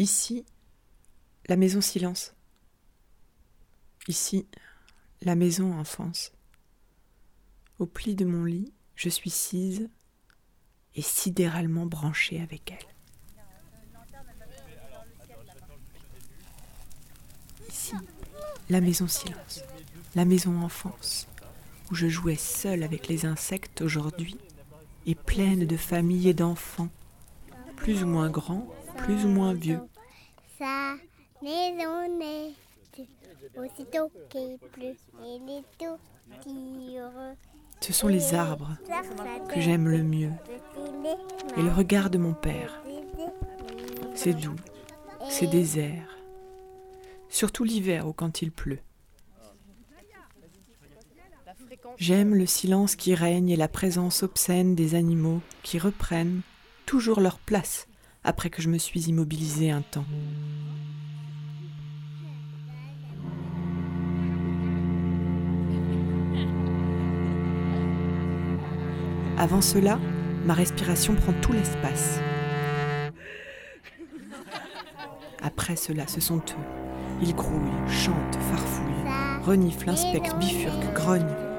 Ici, la maison silence. Ici, la maison enfance. Au pli de mon lit, je suis sise et sidéralement branchée avec elle. Ici, la maison silence, la maison enfance, où je jouais seule avec les insectes aujourd'hui, et pleine de familles et d'enfants, plus ou moins grands, plus ou moins vieux. Sa maison est aussitôt qu'il pleut, il est tout petit heureux. Ce sont les arbres que j'aime le mieux, et le regard de mon père. C'est doux, c'est désert, surtout l'hiver ou quand il pleut. J'aime le silence qui règne et la présence obscène des animaux qui reprennent toujours leur place après que je me suis immobilisée un temps. Avant cela, ma respiration prend tout l'espace. Après cela, ce sont eux. Ils grouillent, chantent, farfouillent, reniflent, inspectent, bifurquent, grognent.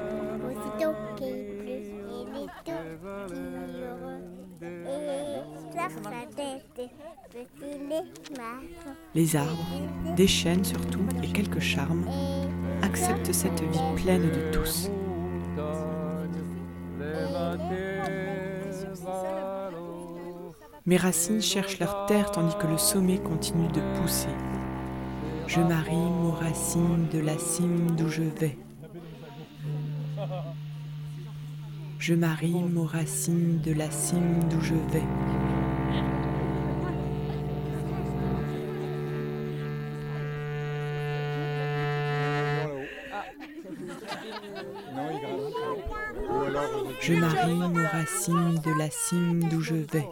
Les arbres, des chênes surtout, et quelques charmes, acceptent cette vie pleine de tous. Mes racines cherchent leur terre tandis que le sommet continue de pousser. Je m'arrime aux racines de la cime d'où je vais. Je m'arrime aux racines de la cime d'où je vais. Je m'arrime aux racines de la cime d'où je vais.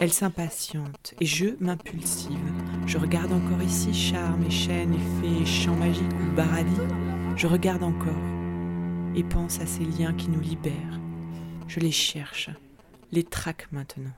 Elle s'impatiente et je m'impulsive. Je regarde encore ici charme et chêne et fée et chant magique ou baradis. Je regarde encore et pense à ces liens qui nous libèrent. Je les cherche, les traque maintenant.